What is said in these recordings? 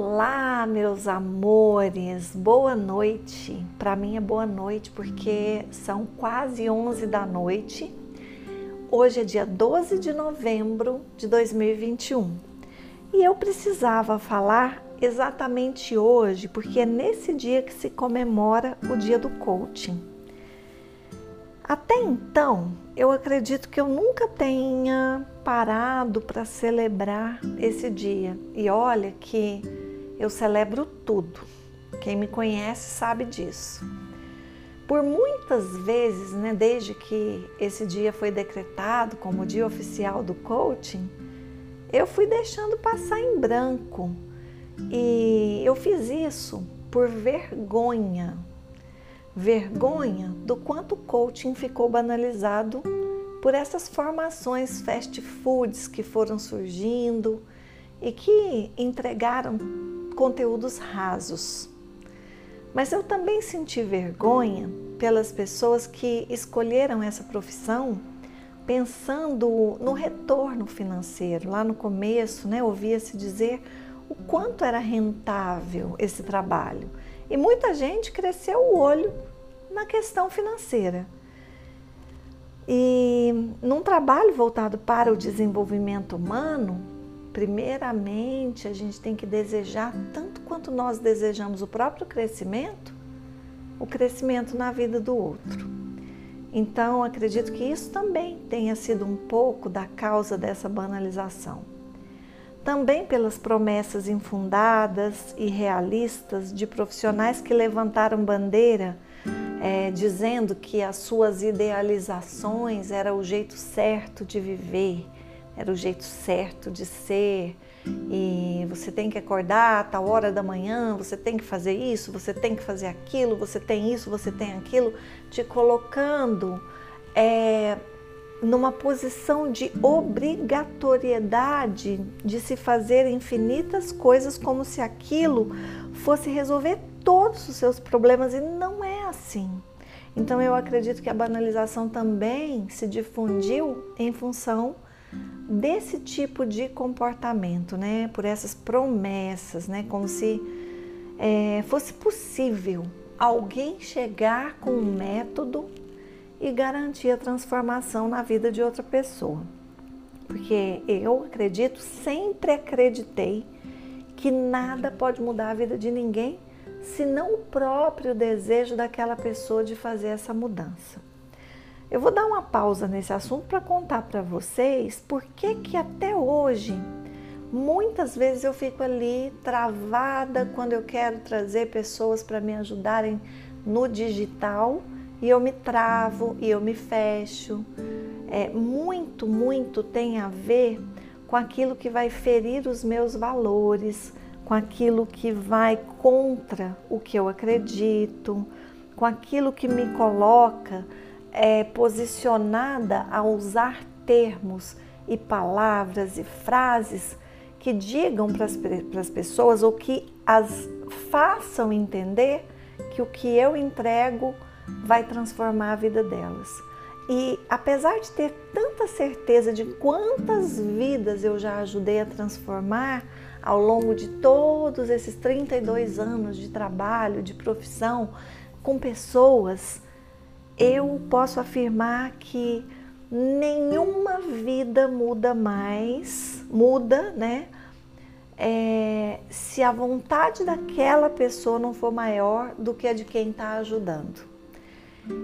Olá, meus amores, boa noite. Para mim é boa noite porque são quase 11 da noite. Hoje é dia 12 de novembro de 2021 e eu precisava falar exatamente hoje porque é nesse dia que se comemora o dia do coaching. Até então, eu acredito que eu nunca tenha parado para celebrar esse dia. E olha que eu celebro tudo. Quem me conhece sabe disso. Por muitas vezes, né, desde que esse dia foi decretado como dia oficial do coaching, eu fui deixando passar em branco. E eu fiz isso por vergonha, vergonha do quanto o coaching ficou banalizado por essas formações fast foods que foram surgindo e que entregaram conteúdos rasos. Mas eu também senti vergonha pelas pessoas que escolheram essa profissão pensando no retorno financeiro. Lá no começo, né, ouvia-se dizer o quanto era rentável esse trabalho. E muita gente cresceu o olho na questão financeira. E num trabalho voltado para o desenvolvimento humano, primeiramente a gente tem que desejar, tanto quanto nós desejamos o próprio crescimento, o crescimento na vida do outro. Então, acredito que isso também tenha sido um pouco da causa dessa banalização. Também pelas promessas infundadas e realistas de profissionais que levantaram bandeira é, dizendo que as suas idealizações era o jeito certo de viver, era o jeito certo de ser. E você tem que acordar a tal hora da manhã, você tem que fazer isso, você tem que fazer aquilo, você tem isso, você tem aquilo, te colocando é, numa posição de obrigatoriedade de se fazer infinitas coisas como se aquilo fosse resolver todos os seus problemas e não é assim. Então eu acredito que a banalização também se difundiu em função desse tipo de comportamento, né? Por essas promessas, né? Como se é, fosse possível alguém chegar com um método e garantir a transformação na vida de outra pessoa. Porque eu acredito, sempre acreditei que nada pode mudar a vida de ninguém senão o próprio desejo daquela pessoa de fazer essa mudança. Eu vou dar uma pausa nesse assunto para contar para vocês por que que até hoje muitas vezes eu fico ali travada quando eu quero trazer pessoas para me ajudarem no digital e eu me travo e eu me fecho. É, muito, muito tem a ver com aquilo que vai ferir os meus valores, com aquilo que vai contra o que eu acredito, com aquilo que me coloca é, posicionada a usar termos e palavras e frases que digam para as pessoas ou que as façam entender que o que eu entrego vai transformar a vida delas. E apesar de ter tanta certeza de quantas vidas eu já ajudei a transformar, ao longo de todos esses 32 anos de trabalho, de profissão com pessoas, eu posso afirmar que nenhuma vida muda mais, muda, né? É, se a vontade daquela pessoa não for maior do que a de quem está ajudando.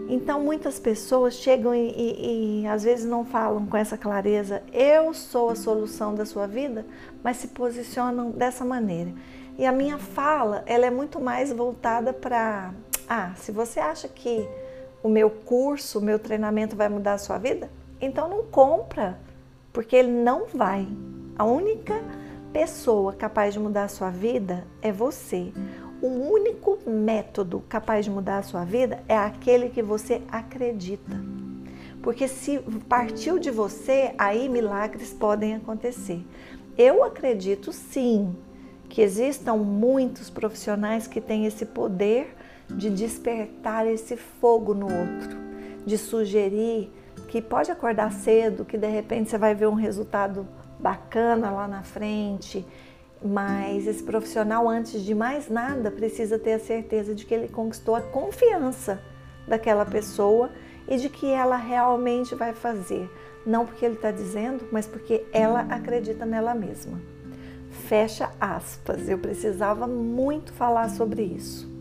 Então, muitas pessoas chegam e, e, e, às vezes não falam com essa clareza, eu sou a solução da sua vida, mas se posicionam dessa maneira. E a minha fala, ela é muito mais voltada para, ah, se você acha que o meu curso, o meu treinamento vai mudar a sua vida, então não compra, porque ele não vai. A única pessoa capaz de mudar a sua vida é você o único método capaz de mudar a sua vida é aquele que você acredita. Porque se partiu de você, aí milagres podem acontecer. Eu acredito sim que existam muitos profissionais que têm esse poder de despertar esse fogo no outro, de sugerir que pode acordar cedo, que de repente você vai ver um resultado bacana lá na frente Mas esse profissional, antes de mais nada, precisa ter a certeza de que ele conquistou a confiança daquela pessoa e de que ela realmente vai fazer. Não porque ele está dizendo, mas porque ela acredita nela mesma. Fecha aspas. Eu precisava muito falar sobre isso.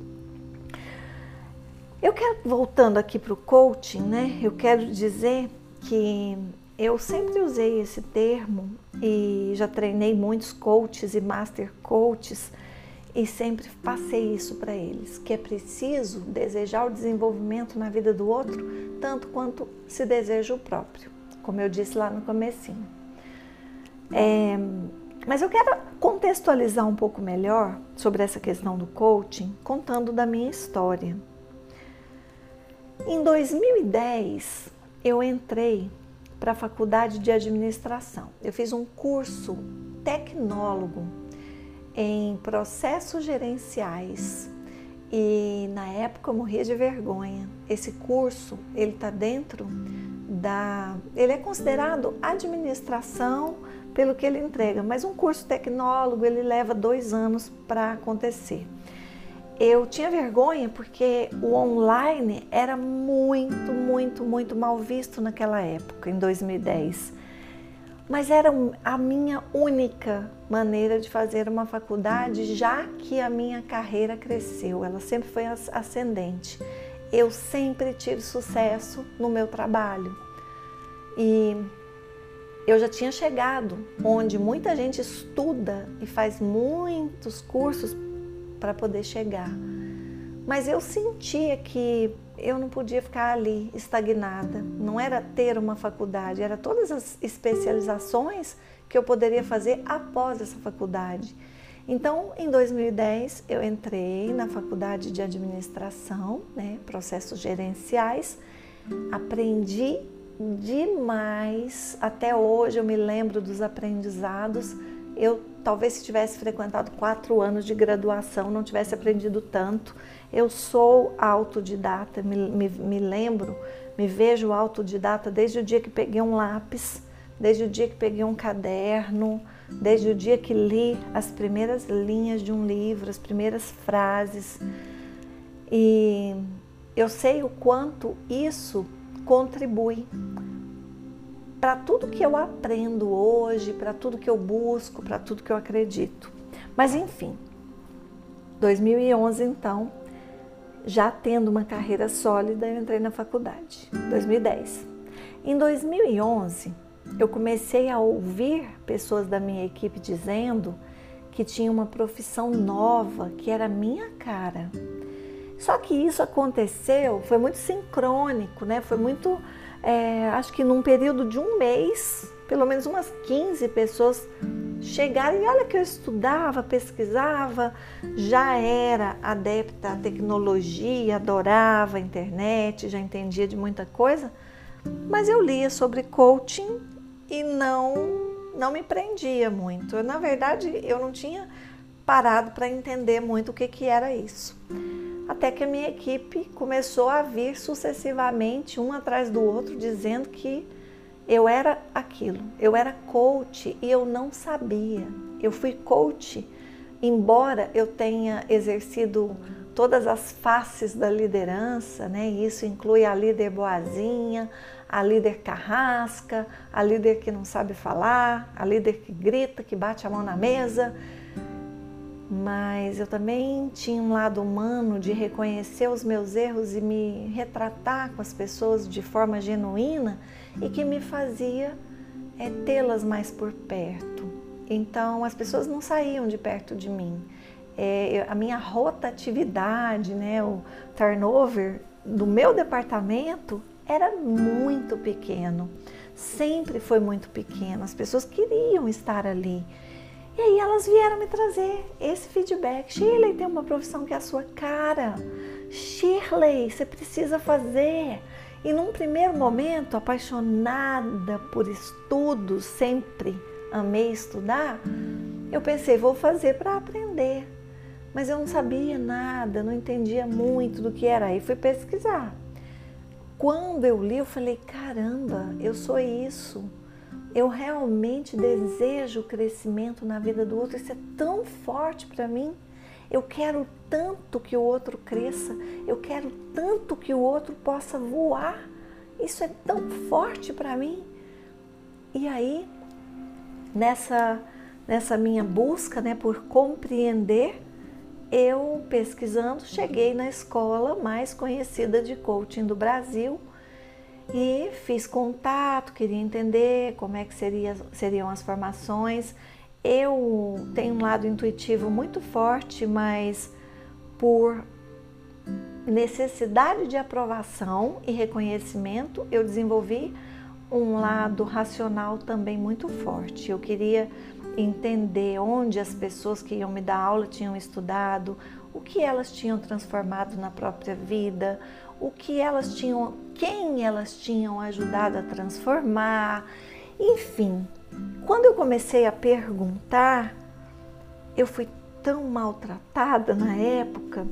Eu quero, voltando aqui para o coaching, né? Eu quero dizer que eu sempre usei esse termo e já treinei muitos coaches e master coaches e sempre passei isso para eles, que é preciso desejar o desenvolvimento na vida do outro tanto quanto se deseja o próprio, como eu disse lá no comecinho. É, mas eu quero contextualizar um pouco melhor sobre essa questão do coaching, contando da minha história. Em 2010, eu entrei para a faculdade de administração. Eu fiz um curso tecnólogo em processos gerenciais e na época eu morria de vergonha. Esse curso ele está dentro da, ele é considerado administração pelo que ele entrega, mas um curso tecnólogo ele leva dois anos para acontecer eu tinha vergonha porque o online era muito, muito, muito mal visto naquela época, em 2010. Mas era a minha única maneira de fazer uma faculdade, já que a minha carreira cresceu, ela sempre foi ascendente. Eu sempre tive sucesso no meu trabalho. E eu já tinha chegado onde muita gente estuda e faz muitos cursos para poder chegar. Mas eu sentia que eu não podia ficar ali estagnada. Não era ter uma faculdade, era todas as especializações que eu poderia fazer após essa faculdade. Então, em 2010, eu entrei na faculdade de administração, né, processos gerenciais, aprendi demais. Até hoje eu me lembro dos aprendizados. Eu talvez se tivesse frequentado quatro anos de graduação, não tivesse aprendido tanto. Eu sou autodidata, me, me, me lembro, me vejo autodidata desde o dia que peguei um lápis, desde o dia que peguei um caderno, desde o dia que li as primeiras linhas de um livro, as primeiras frases. E eu sei o quanto isso contribui para tudo que eu aprendo hoje, para tudo que eu busco, para tudo que eu acredito. Mas enfim, 2011 então, já tendo uma carreira sólida, eu entrei na faculdade. 2010. Em 2011, eu comecei a ouvir pessoas da minha equipe dizendo que tinha uma profissão nova, que era minha cara. Só que isso aconteceu, foi muito sincrônico, né? Foi muito é, acho que num período de um mês, pelo menos umas 15 pessoas chegaram e olha que eu estudava, pesquisava, já era adepta à tecnologia, adorava a internet, já entendia de muita coisa, mas eu lia sobre coaching e não não me prendia muito. Eu, na verdade, eu não tinha parado para entender muito o que, que era isso até que a minha equipe começou a vir sucessivamente, um atrás do outro, dizendo que eu era aquilo, eu era coach e eu não sabia. Eu fui coach, embora eu tenha exercido todas as faces da liderança, né? Isso inclui a líder boazinha, a líder carrasca, a líder que não sabe falar, a líder que grita, que bate a mão na mesa mas eu também tinha um lado humano de reconhecer os meus erros e me retratar com as pessoas de forma genuína e que me fazia é, tê-las mais por perto. Então as pessoas não saíam de perto de mim. É, a minha rotatividade, né, o turnover do meu departamento era muito pequeno, sempre foi muito pequeno. As pessoas queriam estar ali. E aí elas vieram me trazer esse feedback. Shirley tem uma profissão que é a sua cara. Shirley, você precisa fazer. E num primeiro momento, apaixonada por estudos, sempre amei estudar, eu pensei, vou fazer para aprender. Mas eu não sabia nada, não entendia muito do que era. Aí fui pesquisar. Quando eu li, eu falei: caramba, eu sou isso Eu realmente desejo o crescimento na vida do outro. Isso é tão forte para mim. Eu quero tanto que o outro cresça. Eu quero tanto que o outro possa voar. Isso é tão forte para mim. E aí, nessa, nessa minha busca né, por compreender, eu pesquisando cheguei na escola mais conhecida de coaching do Brasil e fiz contato, queria entender como é que seria, seriam as formações. Eu tenho um lado intuitivo muito forte, mas por necessidade de aprovação e reconhecimento, eu desenvolvi um lado racional também muito forte. Eu queria entender onde as pessoas que iam me dar aula tinham estudado, o que elas tinham transformado na própria vida, o que elas tinham, quem elas tinham ajudado a transformar, enfim. Quando eu comecei a perguntar, eu fui tão maltratada na época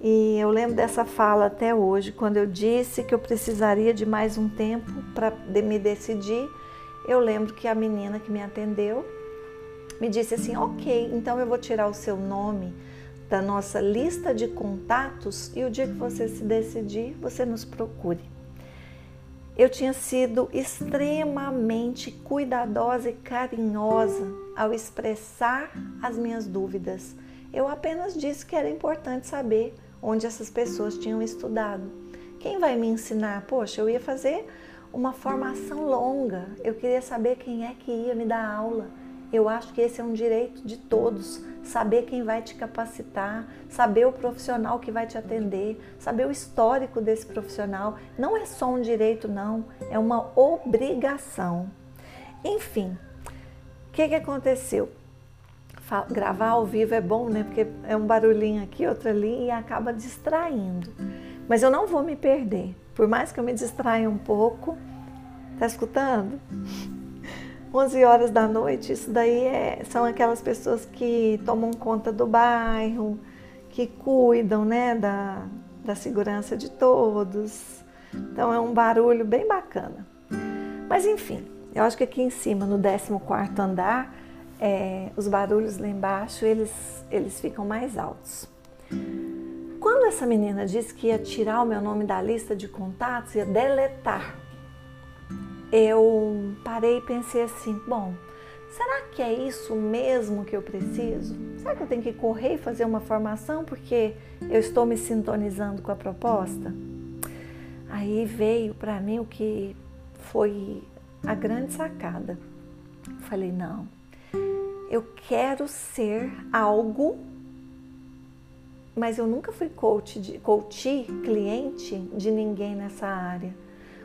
e eu lembro dessa fala até hoje, quando eu disse que eu precisaria de mais um tempo para me decidir. Eu lembro que a menina que me atendeu me disse assim: Ok, então eu vou tirar o seu nome da nossa lista de contatos e o dia que você se decidir, você nos procure. Eu tinha sido extremamente cuidadosa e carinhosa ao expressar as minhas dúvidas. Eu apenas disse que era importante saber onde essas pessoas tinham estudado. Quem vai me ensinar? Poxa, eu ia fazer uma formação longa, eu queria saber quem é que ia me dar aula. Eu acho que esse é um direito de todos, saber quem vai te capacitar, saber o profissional que vai te atender, saber o histórico desse profissional. Não é só um direito, não, é uma obrigação. Enfim, o que, que aconteceu? gravar ao vivo é bom, né? Porque é um barulhinho aqui, outro ali e acaba distraindo. Mas eu não vou me perder. Por mais que eu me distraia um pouco, tá escutando? 11 horas da noite, isso daí é, são aquelas pessoas que tomam conta do bairro, que cuidam, né, da, da segurança de todos. Então é um barulho bem bacana. Mas enfim, eu acho que aqui em cima, no 14º andar, é, os barulhos lá embaixo eles, eles ficam mais altos. Quando essa menina disse que ia tirar o meu nome da lista de contatos, ia deletar, eu parei e pensei assim: bom, será que é isso mesmo que eu preciso? Será que eu tenho que correr e fazer uma formação porque eu estou me sintonizando com a proposta? Aí veio para mim o que foi a grande sacada. Falei: não, eu quero ser algo, mas eu nunca fui coach, de, coach cliente de ninguém nessa área.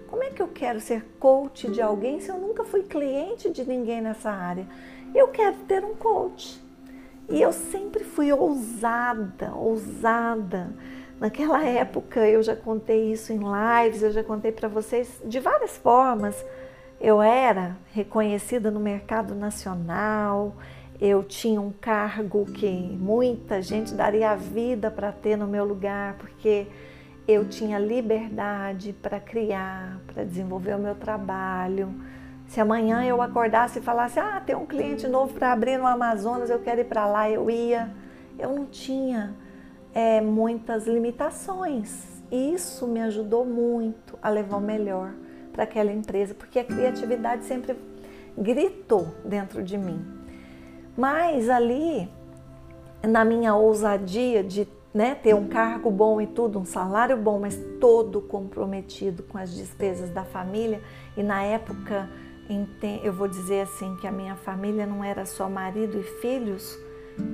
Como é que eu quero ser coach de alguém se eu nunca fui cliente de ninguém nessa área? Eu quero ter um coach. E eu sempre fui ousada, ousada. Naquela época eu já contei isso em lives, eu já contei para vocês de várias formas. Eu era reconhecida no mercado nacional, eu tinha um cargo que muita gente daria a vida para ter no meu lugar, porque eu tinha liberdade para criar, para desenvolver o meu trabalho. Se amanhã eu acordasse e falasse: Ah, tem um cliente novo para abrir no Amazonas, eu quero ir para lá, eu ia. Eu não tinha é, muitas limitações. E isso me ajudou muito a levar o melhor para aquela empresa, porque a criatividade sempre gritou dentro de mim. Mas ali, na minha ousadia de né, ter um cargo bom e tudo, um salário bom, mas todo comprometido com as despesas da família, e na época eu vou dizer assim que a minha família não era só marido e filhos,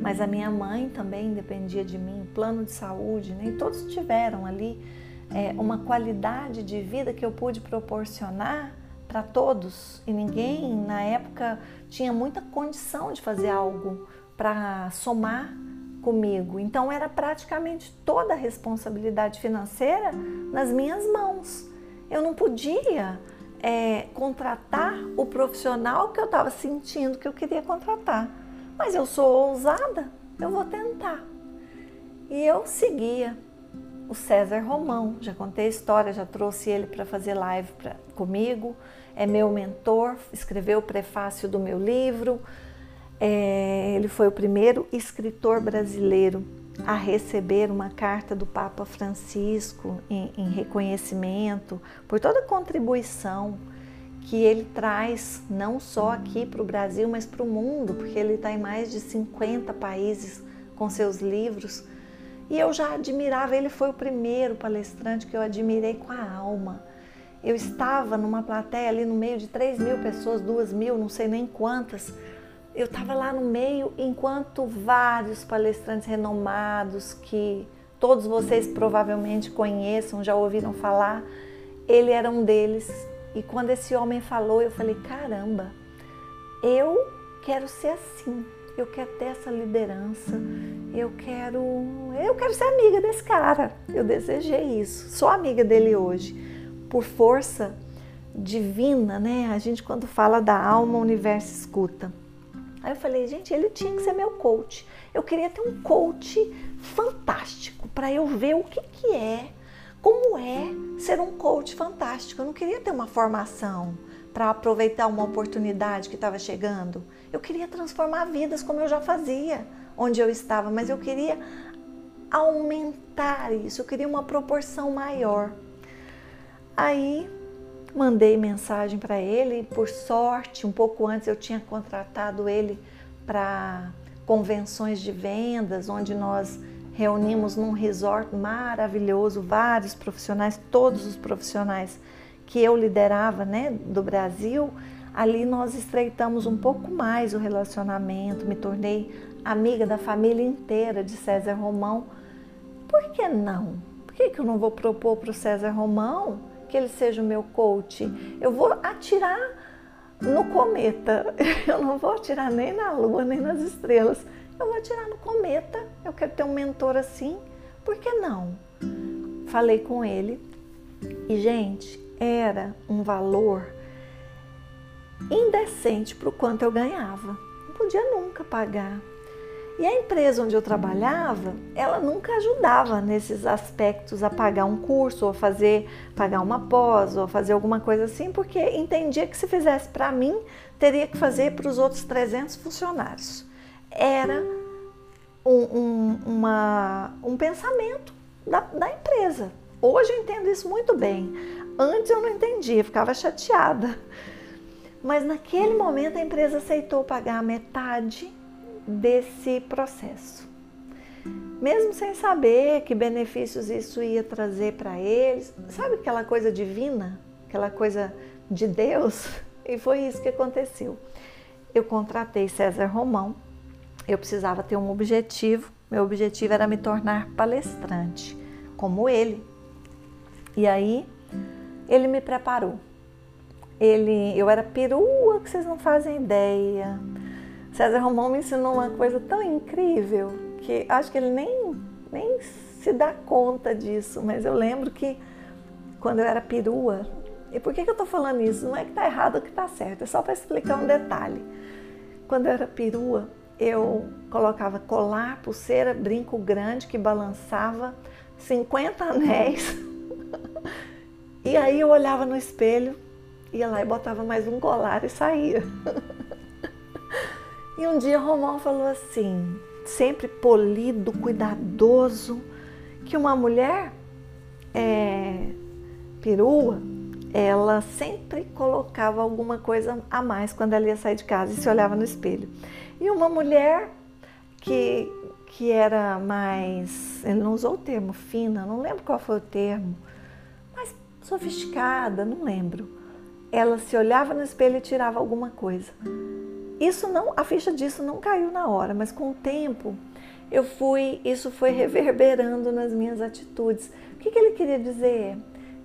mas a minha mãe também dependia de mim, plano de saúde, nem né, todos tiveram ali é, uma qualidade de vida que eu pude proporcionar para todos. E ninguém na época tinha muita condição de fazer algo para somar comigo. Então era praticamente toda a responsabilidade financeira nas minhas mãos. Eu não podia é, contratar o profissional que eu estava sentindo que eu queria contratar. Mas eu sou ousada, eu vou tentar. E eu seguia o César Romão. Já contei a história, já trouxe ele para fazer live pra, comigo. É meu mentor, escreveu o prefácio do meu livro. É, ele foi o primeiro escritor brasileiro a receber uma carta do Papa Francisco em, em reconhecimento por toda a contribuição que ele traz não só aqui para o Brasil, mas para o mundo, porque ele está em mais de 50 países com seus livros. E eu já admirava, ele foi o primeiro palestrante que eu admirei com a alma. Eu estava numa plateia ali no meio de 3 mil pessoas, 2 mil, não sei nem quantas. Eu estava lá no meio, enquanto vários palestrantes renomados, que todos vocês provavelmente conheçam, já ouviram falar, ele era um deles e quando esse homem falou, eu falei: caramba, eu quero ser assim. Eu quero ter essa liderança. Eu quero, eu quero ser amiga desse cara. Eu desejei isso. Sou amiga dele hoje por força divina, né? A gente quando fala da alma, o universo escuta. Aí eu falei, gente, ele tinha que ser meu coach. Eu queria ter um coach fantástico para eu ver o que que é como é ser um coach fantástico. Eu não queria ter uma formação para aproveitar uma oportunidade que estava chegando. Eu queria transformar vidas como eu já fazia onde eu estava, mas eu queria aumentar isso, eu queria uma proporção maior. Aí mandei mensagem para ele, por sorte, um pouco antes eu tinha contratado ele para convenções de vendas, onde nós reunimos num resort maravilhoso vários profissionais, todos os profissionais que eu liderava, né, do Brasil. Ali nós estreitamos um pouco mais o relacionamento, me tornei amiga da família inteira de César Romão. Por que não? Por que, que eu não vou propor para o César Romão que ele seja o meu coach? Eu vou atirar no cometa, eu não vou atirar nem na lua, nem nas estrelas eu vou atirar no cometa, eu quero ter um mentor assim, por que não? Falei com ele e, gente, era um valor indecente para o quanto eu ganhava. Não podia nunca pagar. E a empresa onde eu trabalhava, ela nunca ajudava nesses aspectos a pagar um curso, ou fazer, pagar uma pós, ou fazer alguma coisa assim, porque entendia que se fizesse para mim, teria que fazer para os outros 300 funcionários era um, um, uma, um pensamento da, da empresa. Hoje eu entendo isso muito bem. Antes eu não entendia, ficava chateada. Mas naquele momento a empresa aceitou pagar metade desse processo. Mesmo sem saber que benefícios isso ia trazer para eles. Sabe aquela coisa divina? Aquela coisa de Deus? E foi isso que aconteceu. Eu contratei César Romão, eu precisava ter um objetivo. Meu objetivo era me tornar palestrante, como ele. E aí ele me preparou. Ele, eu era perua que vocês não fazem ideia. César Romão me ensinou uma coisa tão incrível que acho que ele nem, nem se dá conta disso, mas eu lembro que quando eu era perua, e por que, que eu estou falando isso? Não é que está errado ou que está certo, é só para explicar um detalhe. Quando eu era perua, eu colocava colar, pulseira, brinco grande que balançava, 50 anéis. e aí eu olhava no espelho, ia lá e botava mais um colar e saía. e um dia Romão falou assim, sempre polido, cuidadoso, que uma mulher é, perua, ela sempre colocava alguma coisa a mais quando ela ia sair de casa e se olhava no espelho. E uma mulher que, que era mais, ele não usou o termo fina, não lembro qual foi o termo, mas sofisticada, não lembro. Ela se olhava no espelho e tirava alguma coisa. Isso não, a ficha disso não caiu na hora, mas com o tempo eu fui, isso foi reverberando nas minhas atitudes. O que, que ele queria dizer?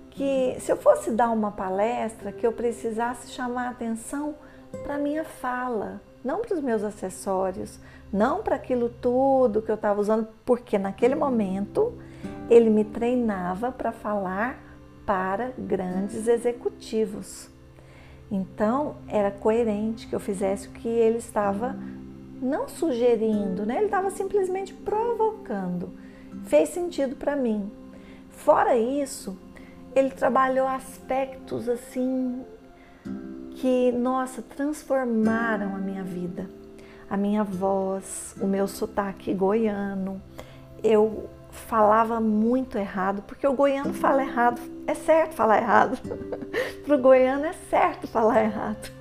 Que se eu fosse dar uma palestra, que eu precisasse chamar atenção para minha fala, não para os meus acessórios, não para aquilo tudo que eu estava usando, porque naquele momento ele me treinava para falar para grandes executivos. Então era coerente que eu fizesse o que ele estava não sugerindo, né? ele estava simplesmente provocando. Fez sentido para mim. Fora isso, ele trabalhou aspectos assim que, nossa, transformaram a minha vida. A minha voz, o meu sotaque goiano. Eu falava muito errado, porque o goiano fala errado, é certo falar errado. Para o goiano é certo falar errado.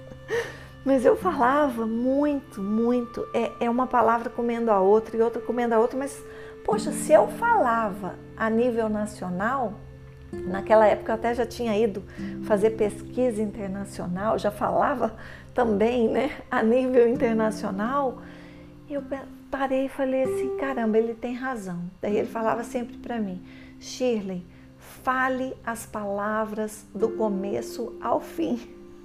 Mas eu falava muito, muito. É, é uma palavra comendo a outra e outra comendo a outra, mas, poxa, se eu falava a nível nacional, naquela época eu até já tinha ido fazer pesquisa internacional, já falava também, né, a nível internacional, eu parei e falei assim: caramba, ele tem razão. Daí ele falava sempre para mim: Shirley, fale as palavras do começo ao fim.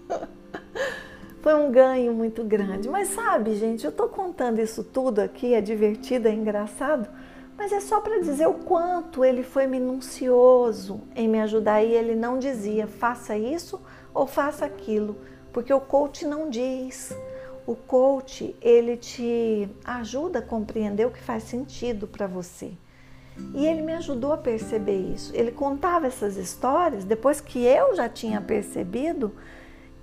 Foi um ganho muito grande. Mas sabe, gente, eu estou contando isso tudo aqui, é divertido, é engraçado, mas é só para dizer o quanto ele foi minucioso em me ajudar. E ele não dizia faça isso ou faça aquilo, porque o coach não diz. O coach, ele te ajuda a compreender o que faz sentido para você. E ele me ajudou a perceber isso. Ele contava essas histórias depois que eu já tinha percebido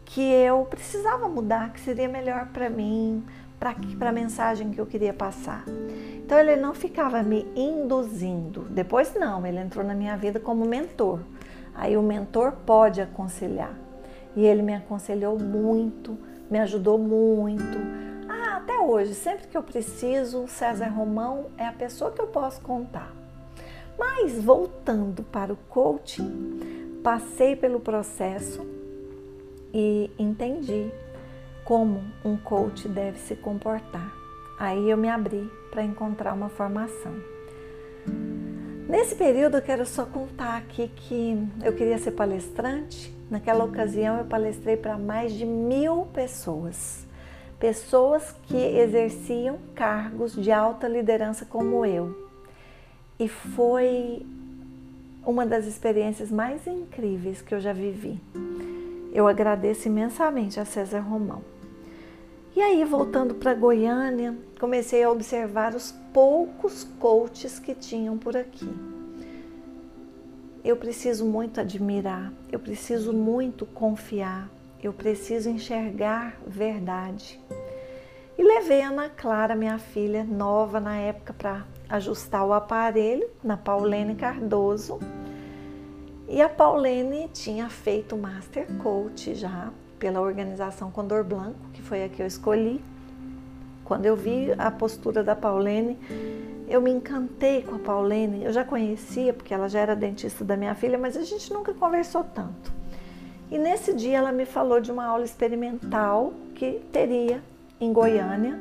que eu precisava mudar, que seria melhor para mim, para a mensagem que eu queria passar. Então ele não ficava me induzindo. Depois não, ele entrou na minha vida como mentor. Aí o mentor pode aconselhar. E ele me aconselhou muito, me ajudou muito. Ah, até hoje, sempre que eu preciso, César Romão é a pessoa que eu posso contar. Mas voltando para o coaching, passei pelo processo e entendi como um coach deve se comportar. Aí eu me abri para encontrar uma formação. Nesse período, eu quero só contar aqui que eu queria ser palestrante. Naquela ocasião, eu palestrei para mais de mil pessoas. Pessoas que exerciam cargos de alta liderança como eu. E foi uma das experiências mais incríveis que eu já vivi. Eu agradeço imensamente a César Romão. E aí, voltando para Goiânia, comecei a observar os poucos coaches que tinham por aqui. Eu preciso muito admirar, eu preciso muito confiar, eu preciso enxergar verdade. E levei a Ana Clara, minha filha nova na época, para ajustar o aparelho, na Paulene Cardoso e a Paulene tinha feito Master Coach já pela organização Condor Blanco, que foi a que eu escolhi. Quando eu vi a postura da Paulene, eu me encantei com a Paulene. Eu já conhecia, porque ela já era dentista da minha filha, mas a gente nunca conversou tanto. E nesse dia ela me falou de uma aula experimental que teria em Goiânia,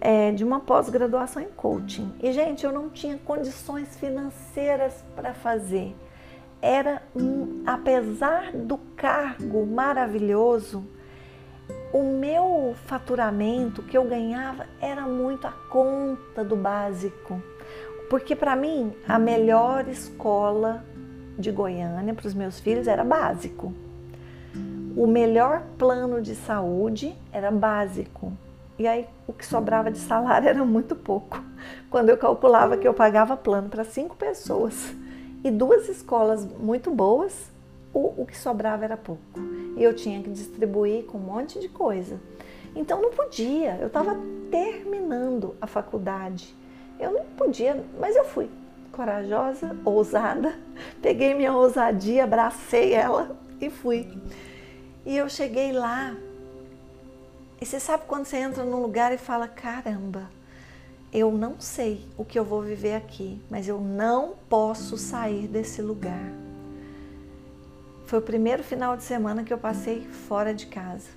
é, de uma pós-graduação em coaching. E, gente, eu não tinha condições financeiras para fazer era, um, apesar do cargo maravilhoso, o meu faturamento que eu ganhava era muito a conta do básico. Porque para mim, a melhor escola de Goiânia para os meus filhos era básico. O melhor plano de saúde era básico. E aí o que sobrava de salário era muito pouco. Quando eu calculava que eu pagava plano para cinco pessoas e duas escolas muito boas, o, o que sobrava era pouco. E eu tinha que distribuir com um monte de coisa. Então não podia, eu estava terminando a faculdade. Eu não podia, mas eu fui corajosa, ousada. Peguei minha ousadia, abracei ela e fui. E eu cheguei lá. E você sabe quando você entra num lugar e fala: caramba, eu não sei o que eu vou viver aqui, mas eu não posso sair desse lugar. Foi o primeiro final de semana que eu passei fora de casa,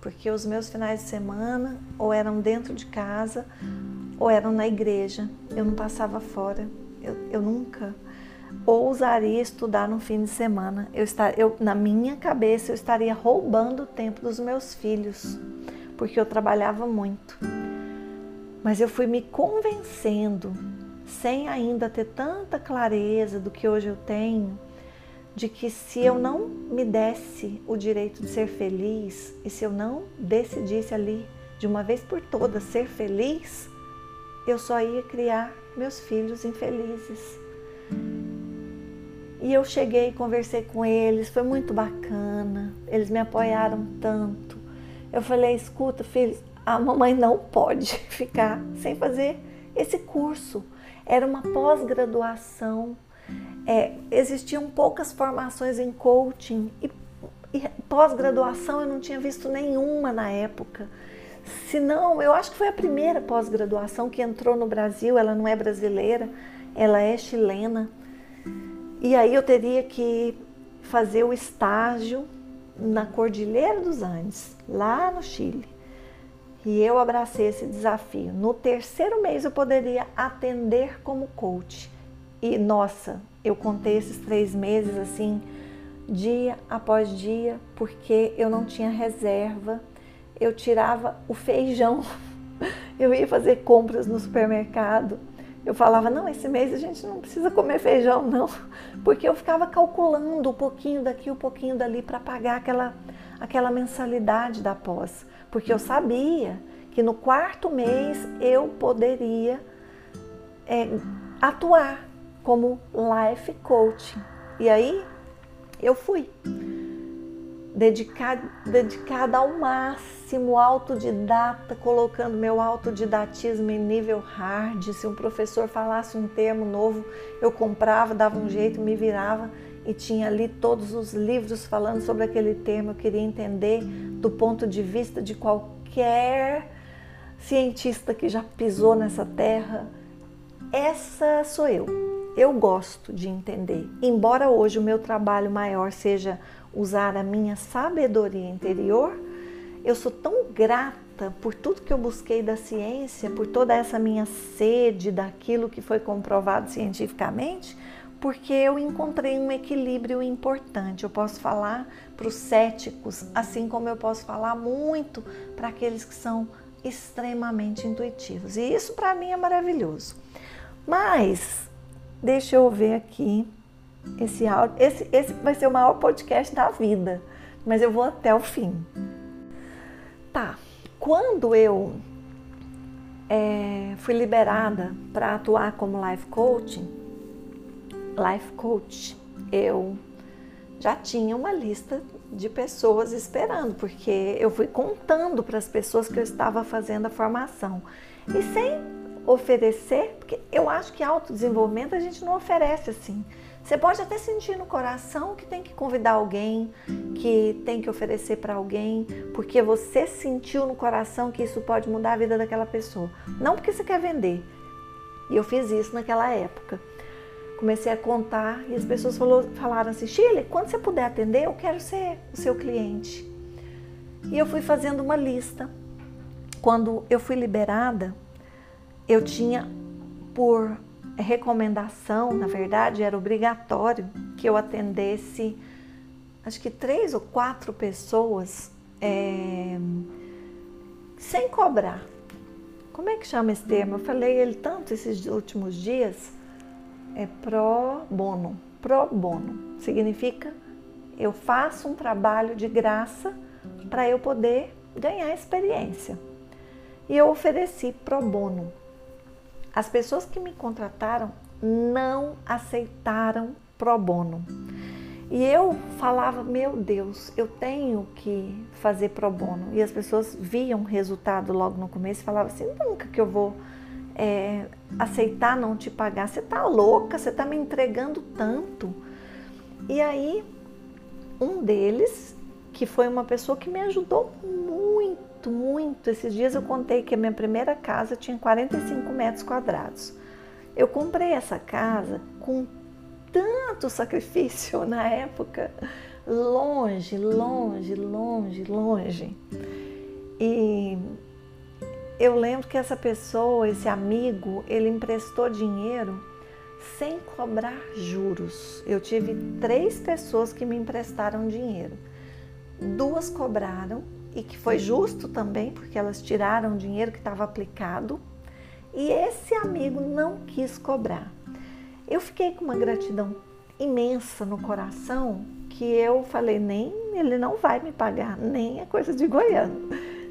porque os meus finais de semana ou eram dentro de casa ou eram na igreja. Eu não passava fora. Eu, eu nunca ousaria estudar no fim de semana. Eu, estar, eu, na minha cabeça, eu estaria roubando o tempo dos meus filhos, porque eu trabalhava muito. Mas eu fui me convencendo, sem ainda ter tanta clareza do que hoje eu tenho, de que se eu não me desse o direito de ser feliz e se eu não decidisse ali de uma vez por todas ser feliz, eu só ia criar meus filhos infelizes. E eu cheguei, conversei com eles, foi muito bacana. Eles me apoiaram tanto. Eu falei: escuta, filhos, a mamãe não pode ficar sem fazer esse curso. Era uma pós-graduação. É, existiam poucas formações em coaching e, e pós-graduação eu não tinha visto nenhuma na época. Se não, eu acho que foi a primeira pós-graduação que entrou no Brasil. Ela não é brasileira, ela é chilena. E aí eu teria que fazer o estágio na Cordilheira dos Andes, lá no Chile. E eu abracei esse desafio. No terceiro mês eu poderia atender como coach. E nossa, eu contei esses três meses assim, dia após dia, porque eu não tinha reserva. Eu tirava o feijão. Eu ia fazer compras no supermercado eu falava, não, esse mês a gente não precisa comer feijão, não, porque eu ficava calculando um pouquinho daqui, um pouquinho dali para pagar aquela, aquela mensalidade da pós, porque eu sabia que no quarto mês eu poderia é, atuar como life coaching. E aí eu fui dedicada, dedicada ao máximo, autodidata, colocando meu autodidatismo em nível hard. Se um professor falasse um termo novo, eu comprava, dava um jeito, me virava e tinha ali todos os livros falando sobre aquele termo. Eu queria entender do ponto de vista de qualquer cientista que já pisou nessa terra. Essa sou eu. Eu gosto de entender. Embora hoje o meu trabalho maior seja usar a minha sabedoria interior, eu sou tão grata por tudo que eu busquei da ciência, por toda essa minha sede daquilo que foi comprovado cientificamente, porque eu encontrei um equilíbrio importante. Eu posso falar para os céticos, assim como eu posso falar muito para aqueles que são extremamente intuitivos. E isso para mim é maravilhoso. Mas deixa eu ver aqui esse áudio. Esse, esse vai ser o maior podcast da vida, mas eu vou até o fim. Tá, quando eu é, fui liberada para atuar como life coaching, life coach, eu já tinha uma lista de pessoas esperando, porque eu fui contando para as pessoas que eu estava fazendo a formação. E sem oferecer, porque eu acho que autodesenvolvimento a gente não oferece assim. Você pode até sentir no coração que tem que convidar alguém, que tem que oferecer para alguém, porque você sentiu no coração que isso pode mudar a vida daquela pessoa. Não porque você quer vender. E eu fiz isso naquela época. Comecei a contar e as pessoas falou, falaram assim: Chile, quando você puder atender, eu quero ser o seu cliente. E eu fui fazendo uma lista. Quando eu fui liberada, eu tinha por recomendação, na verdade, era obrigatório que eu atendesse, acho que três ou quatro pessoas é, sem cobrar. Como é que chama esse termo? Eu falei ele tanto esses últimos dias. É pro bono. Pro bono significa eu faço um trabalho de graça para eu poder ganhar experiência. E eu ofereci pro bono. As pessoas que me contrataram não aceitaram pro bono. E eu falava, meu Deus, eu tenho que fazer pro bono. E as pessoas viam o resultado logo no começo e falavam assim: nunca que eu vou é, aceitar não te pagar. Você tá louca, você tá me entregando tanto. E aí, um deles, que foi uma pessoa que me ajudou muito, muito, muito. Esses dias eu contei que a minha primeira casa tinha 45 metros quadrados. Eu comprei essa casa com tanto sacrifício na época, longe, longe, longe, longe. E eu lembro que essa pessoa, esse amigo, ele emprestou dinheiro sem cobrar juros. Eu tive três pessoas que me emprestaram dinheiro. Duas cobraram e que foi justo também, porque elas tiraram o dinheiro que estava aplicado, e esse amigo não quis cobrar. Eu fiquei com uma gratidão imensa no coração que eu falei, nem ele não vai me pagar, nem é coisa de goiano,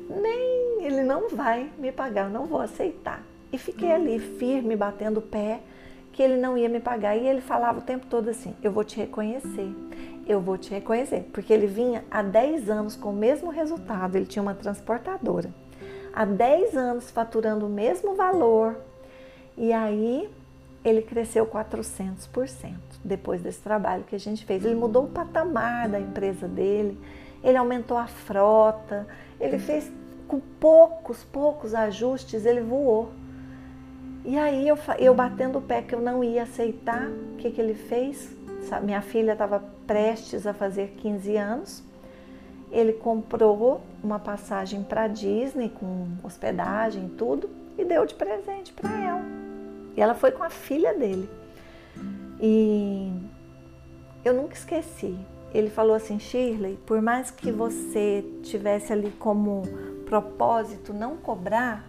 nem ele não vai me pagar, eu não vou aceitar. E fiquei ali firme, batendo o pé, que ele não ia me pagar. E ele falava o tempo todo assim: Eu vou te reconhecer, eu vou te reconhecer. Porque ele vinha há 10 anos com o mesmo resultado, ele tinha uma transportadora. Há 10 anos faturando o mesmo valor. E aí ele cresceu 400% depois desse trabalho que a gente fez. Ele mudou o patamar da empresa dele, ele aumentou a frota, ele fez com poucos, poucos ajustes, ele voou. E aí eu, eu batendo o pé que eu não ia aceitar, o que, que ele fez? Minha filha estava prestes a fazer 15 anos. Ele comprou uma passagem para Disney com hospedagem e tudo e deu de presente para ela. E ela foi com a filha dele. E eu nunca esqueci. Ele falou assim: Shirley, por mais que você tivesse ali como propósito não cobrar,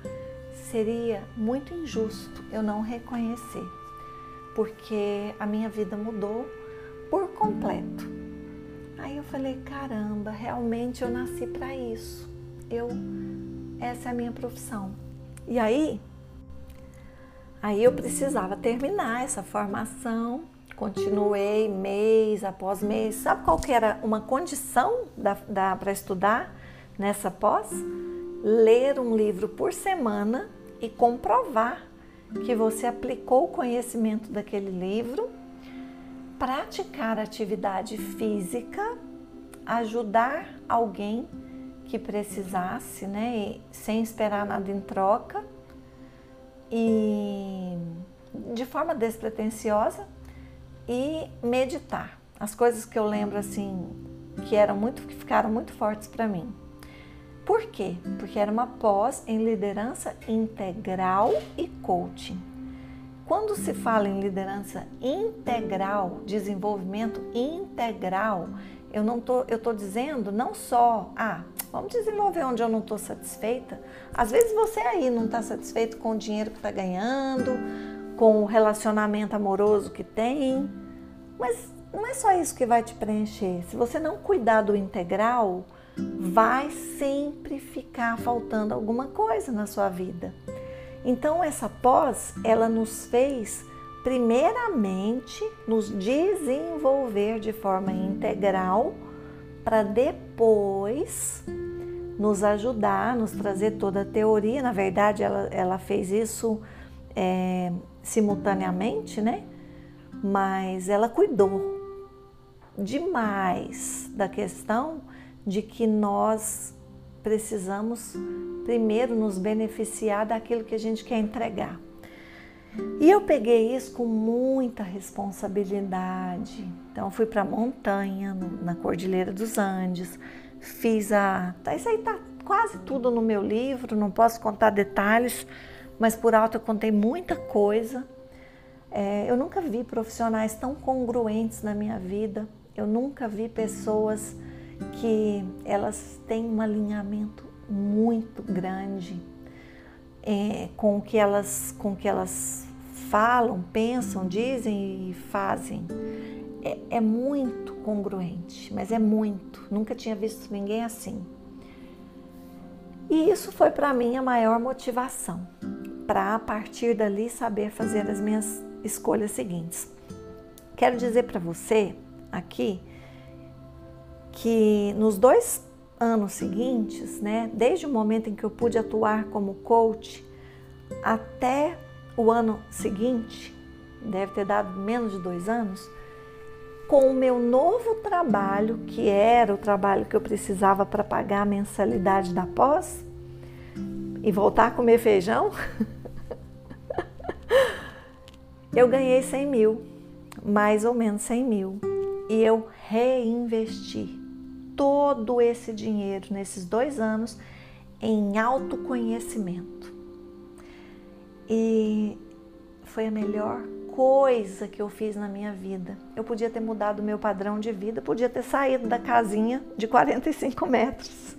seria muito injusto eu não reconhecer, porque a minha vida mudou por completo. Aí eu falei, caramba, realmente eu nasci para isso. Eu essa é a minha profissão. E aí aí eu precisava terminar essa formação. Continuei mês após mês. Sabe qual que era uma condição da, da para estudar nessa pós? Ler um livro por semana e comprovar que você aplicou o conhecimento daquele livro, praticar atividade física, ajudar alguém que precisasse, né, sem esperar nada em troca e de forma despretensiosa e meditar. As coisas que eu lembro assim que eram muito que ficaram muito fortes para mim. Por quê? Porque era uma pós em liderança integral e coaching. Quando se fala em liderança integral, desenvolvimento integral, eu não tô, eu tô dizendo não só, ah, vamos desenvolver onde eu não estou satisfeita. Às vezes você aí não está satisfeito com o dinheiro que está ganhando, com o relacionamento amoroso que tem, mas não é só isso que vai te preencher. Se você não cuidar do integral, vai sempre ficar faltando alguma coisa na sua vida. Então essa pós, ela nos fez primeiramente nos desenvolver de forma integral para depois nos ajudar, nos trazer toda a teoria. Na verdade, ela, ela fez isso é, simultaneamente, né? Mas ela cuidou demais da questão de que nós precisamos primeiro nos beneficiar daquilo que a gente quer entregar. E eu peguei isso com muita responsabilidade. Então fui para a montanha, na Cordilheira dos Andes, fiz a. Tá, isso aí tá quase tudo no meu livro, não posso contar detalhes, mas por alto eu contei muita coisa. É, eu nunca vi profissionais tão congruentes na minha vida. Eu nunca vi pessoas que elas têm um alinhamento muito grande é, com o que elas com que elas falam, pensam, dizem e fazem. É, é muito congruente, mas é muito. Nunca tinha visto ninguém assim. E isso foi para mim a maior motivação para a partir dali saber fazer as minhas escolhas seguintes. Quero dizer para você aqui que nos dois anos seguintes, né, desde o momento em que eu pude atuar como coach até o ano seguinte, deve ter dado menos de dois anos, com o meu novo trabalho, que era o trabalho que eu precisava para pagar a mensalidade da pós e voltar a comer feijão, eu ganhei 100 mil, mais ou menos 100 mil, e eu reinvesti todo esse dinheiro nesses dois anos em autoconhecimento. E foi a melhor coisa que eu fiz na minha vida. Eu podia ter mudado meu padrão de vida, podia ter saído da casinha de 45 metros.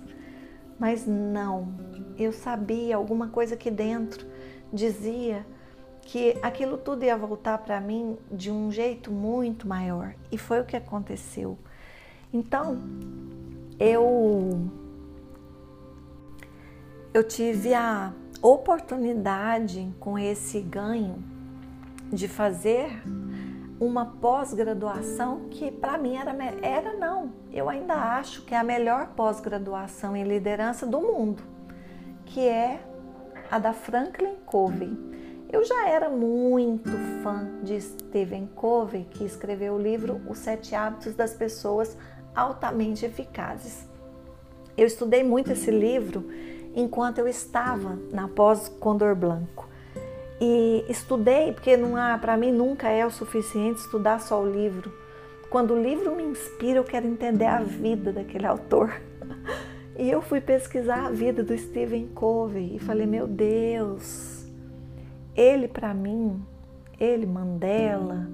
Mas não, eu sabia, alguma coisa aqui dentro dizia que aquilo tudo ia voltar para mim de um jeito muito maior. E foi o que aconteceu. Então, eu eu tive a oportunidade com esse ganho de fazer uma pós-graduação que para mim era, era não, eu ainda acho que é a melhor pós-graduação em liderança do mundo, que é a da Franklin Covey. Eu já era muito fã de Stephen Covey, que escreveu o livro Os Sete Hábitos das Pessoas Altamente Eficazes. Eu estudei muito esse livro enquanto eu estava na pós Condor Blanco. E estudei, porque não para mim nunca é o suficiente estudar só o livro. Quando o livro me inspira, eu quero entender a vida daquele autor. E eu fui pesquisar a vida do Stephen Covey e falei: "Meu Deus, ele para mim, ele Mandela,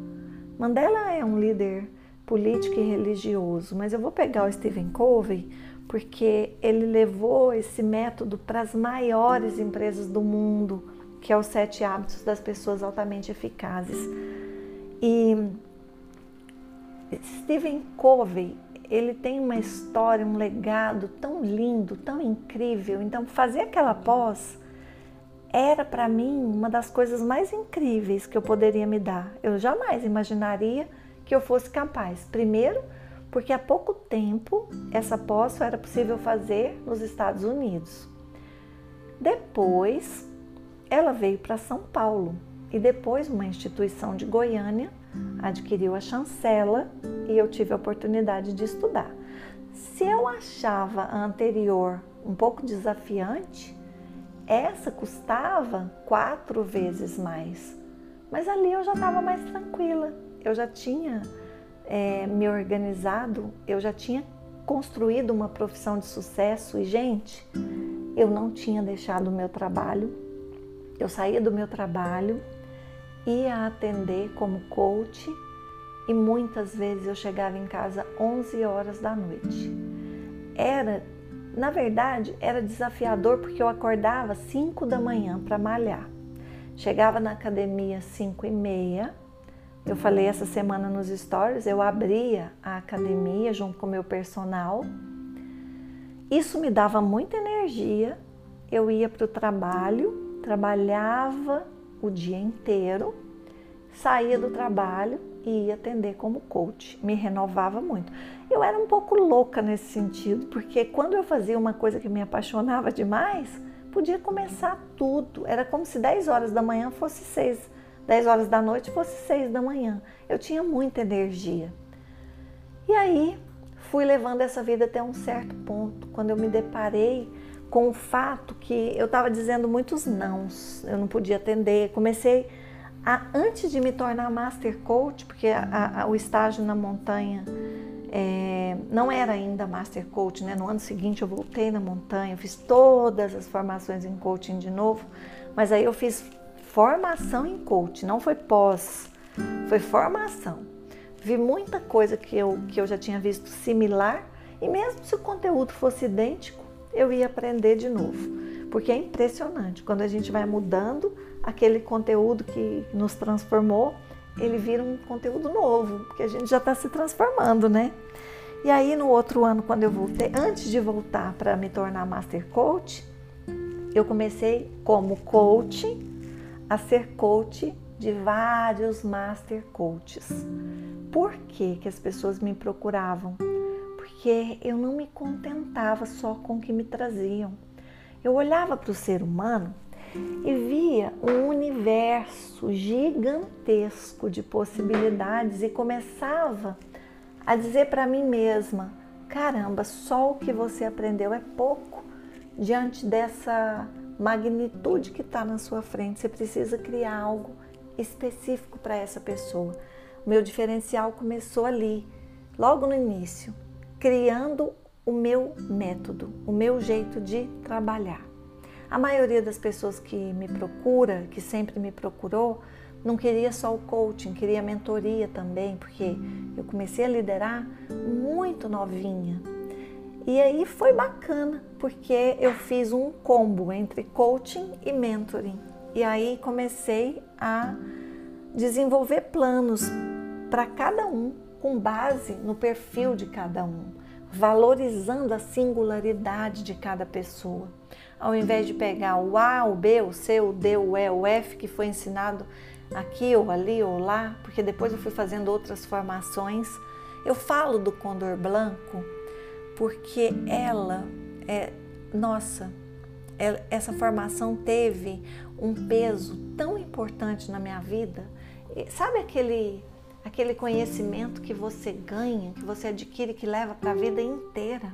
Mandela é um líder político e religioso, mas eu vou pegar o Stephen Covey porque ele levou esse método para as maiores empresas do mundo, que é os sete hábitos das pessoas altamente eficazes. E Stephen Covey, ele tem uma história, um legado tão lindo, tão incrível. Então, fazer aquela pós era para mim uma das coisas mais incríveis que eu poderia me dar. Eu jamais imaginaria que eu fosse capaz. Primeiro, porque há pouco tempo essa pós era possível fazer nos Estados Unidos. Depois, ela veio para São Paulo e depois uma instituição de Goiânia adquiriu a chancela e eu tive a oportunidade de estudar. Se eu achava a anterior um pouco desafiante, essa custava quatro vezes mais. Mas ali eu já estava mais tranquila, eu já tinha é, me organizado, eu já tinha construído uma profissão de sucesso e, gente, eu não tinha deixado o meu trabalho. Eu saía do meu trabalho, ia atender como coach e muitas vezes eu chegava em casa 11 horas da noite. Era, na verdade, era desafiador porque eu acordava 5 da manhã para malhar. Chegava na academia 5 e meia, eu falei essa semana nos stories, eu abria a academia junto com o meu personal. Isso me dava muita energia. Eu ia para o trabalho, trabalhava o dia inteiro, saía do trabalho e ia atender como coach. Me renovava muito. Eu era um pouco louca nesse sentido, porque quando eu fazia uma coisa que me apaixonava demais, podia começar tudo. Era como se 10 horas da manhã fosse 6 10 horas da noite fosse 6 da manhã. Eu tinha muita energia. E aí fui levando essa vida até um certo ponto, quando eu me deparei com o fato que eu estava dizendo muitos nãos, eu não podia atender. Comecei a, antes de me tornar master coach, porque a, a, o estágio na montanha é, não era ainda master coach, né? No ano seguinte eu voltei na montanha, fiz todas as formações em coaching de novo, mas aí eu fiz formação em coach, não foi pós, foi formação. Vi muita coisa que eu, que eu já tinha visto similar e mesmo se o conteúdo fosse idêntico, eu ia aprender de novo. Porque é impressionante, quando a gente vai mudando, aquele conteúdo que nos transformou, ele vira um conteúdo novo, porque a gente já está se transformando, né? E aí no outro ano, quando eu voltei, antes de voltar para me tornar Master Coach, eu comecei como coach a ser coach de vários master coaches. Por que, que as pessoas me procuravam? Porque eu não me contentava só com o que me traziam. Eu olhava para o ser humano e via um universo gigantesco de possibilidades e começava a dizer para mim mesma: caramba, só o que você aprendeu é pouco diante dessa magnitude que está na sua frente. Você precisa criar algo específico para essa pessoa. O meu diferencial começou ali, logo no início, criando o meu método, o meu jeito de trabalhar. A maioria das pessoas que me procura, que sempre me procurou, não queria só o coaching, queria mentoria também, porque eu comecei a liderar muito novinha, e aí foi bacana, porque eu fiz um combo entre coaching e mentoring. E aí comecei a desenvolver planos para cada um, com base no perfil de cada um, valorizando a singularidade de cada pessoa. Ao invés de pegar o A, o B, o C, o D, o E, o F que foi ensinado aqui ou ali ou lá, porque depois eu fui fazendo outras formações. Eu falo do Condor Blanco porque ela é, nossa, essa formação teve um peso tão importante na minha vida. Sabe aquele aquele conhecimento que você ganha, que você adquire, que leva para a vida inteira?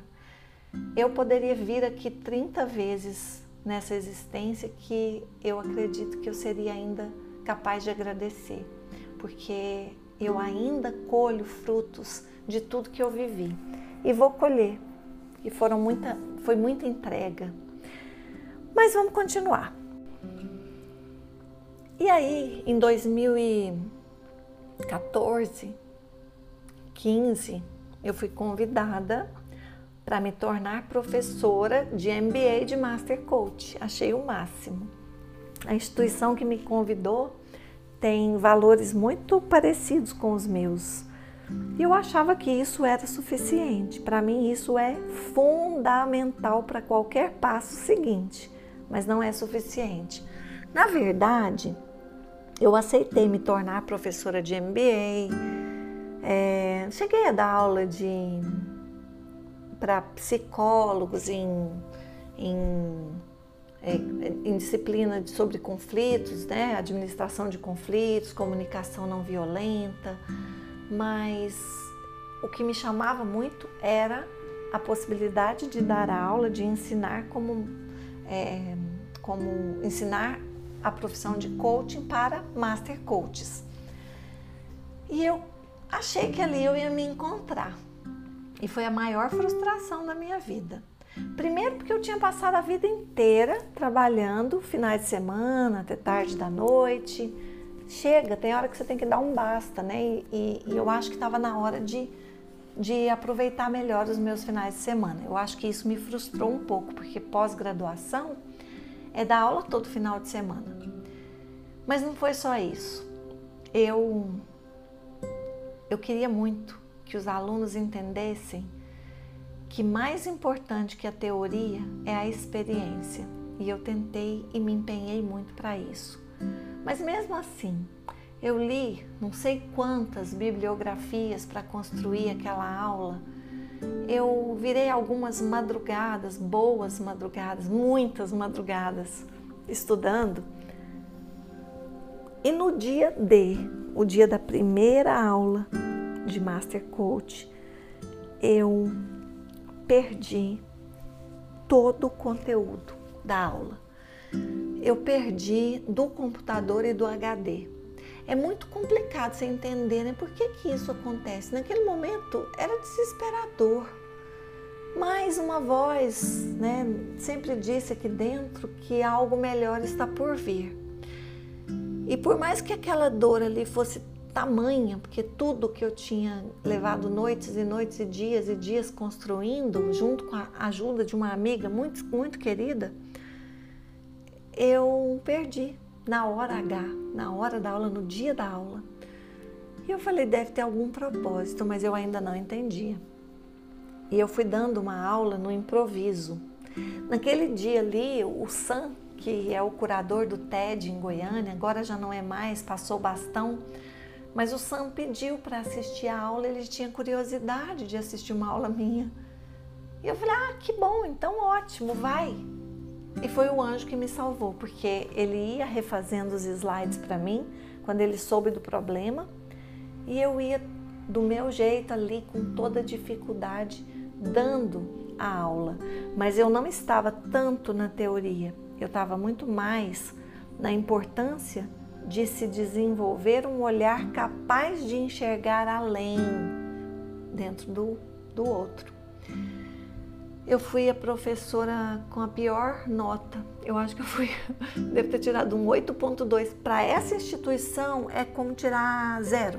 Eu poderia vir aqui 30 vezes nessa existência que eu acredito que eu seria ainda capaz de agradecer, porque eu ainda colho frutos de tudo que eu vivi e vou colher. E foram muita, foi muita entrega. Mas vamos continuar. E aí, em 2014, 15, eu fui convidada para me tornar professora de MBA de Master Coach. Achei o máximo. A instituição que me convidou tem valores muito parecidos com os meus. E eu achava que isso era suficiente. Para mim, isso é fundamental para qualquer passo seguinte, mas não é suficiente. Na verdade, eu aceitei me tornar professora de MBA, é, cheguei a dar aula de para psicólogos em, em, é, em disciplina sobre conflitos, né? administração de conflitos, comunicação não violenta, mas o que me chamava muito era a possibilidade de dar aula, de ensinar como, é, como ensinar a profissão de coaching para master coaches. E eu achei que ali eu ia me encontrar. E foi a maior frustração da minha vida. Primeiro, porque eu tinha passado a vida inteira trabalhando, finais de semana, até tarde da noite. Chega, tem hora que você tem que dar um basta, né? E, e, e eu acho que estava na hora de, de aproveitar melhor os meus finais de semana. Eu acho que isso me frustrou um pouco, porque pós-graduação é dar aula todo final de semana. Mas não foi só isso. Eu, eu queria muito que os alunos entendessem que mais importante que a teoria é a experiência. E eu tentei e me empenhei muito para isso. Mas mesmo assim, eu li não sei quantas bibliografias para construir aquela aula. Eu virei algumas madrugadas, boas madrugadas, muitas madrugadas, estudando. E no dia D, o dia da primeira aula, de Master Coach, eu perdi todo o conteúdo da aula. Eu perdi do computador e do HD. É muito complicado você entender, né? Por que, que isso acontece? Naquele momento era desesperador. Mas uma voz, né, sempre disse aqui dentro que algo melhor está por vir. E por mais que aquela dor ali fosse tamanha, porque tudo que eu tinha levado noites e noites e dias e dias construindo, junto com a ajuda de uma amiga muito, muito querida, eu perdi na hora H, na hora da aula, no dia da aula. E eu falei, deve ter algum propósito, mas eu ainda não entendia. E eu fui dando uma aula no improviso. Naquele dia ali, o Sam, que é o curador do TED em Goiânia, agora já não é mais, passou bastão mas o Sam pediu para assistir a aula, ele tinha curiosidade de assistir uma aula minha. E eu falei: "Ah, que bom, então ótimo, vai". E foi o anjo que me salvou, porque ele ia refazendo os slides para mim quando ele soube do problema, e eu ia do meu jeito ali com toda dificuldade dando a aula, mas eu não estava tanto na teoria, eu estava muito mais na importância de se desenvolver um olhar capaz de enxergar além dentro do, do outro. Eu fui a professora com a pior nota. Eu acho que eu fui, devo ter tirado um 8.2. Para essa instituição é como tirar zero.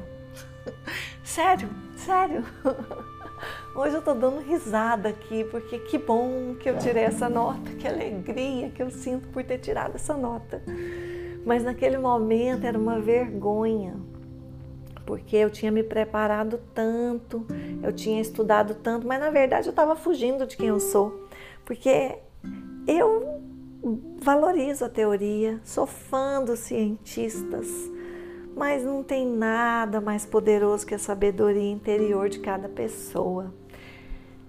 Sério, sério. Hoje eu tô dando risada aqui, porque que bom que eu tirei essa nota, que alegria que eu sinto por ter tirado essa nota. Mas naquele momento era uma vergonha, porque eu tinha me preparado tanto, eu tinha estudado tanto, mas na verdade eu estava fugindo de quem eu sou, porque eu valorizo a teoria, sou fã dos cientistas, Mas não tem nada mais poderoso que a sabedoria interior de cada pessoa.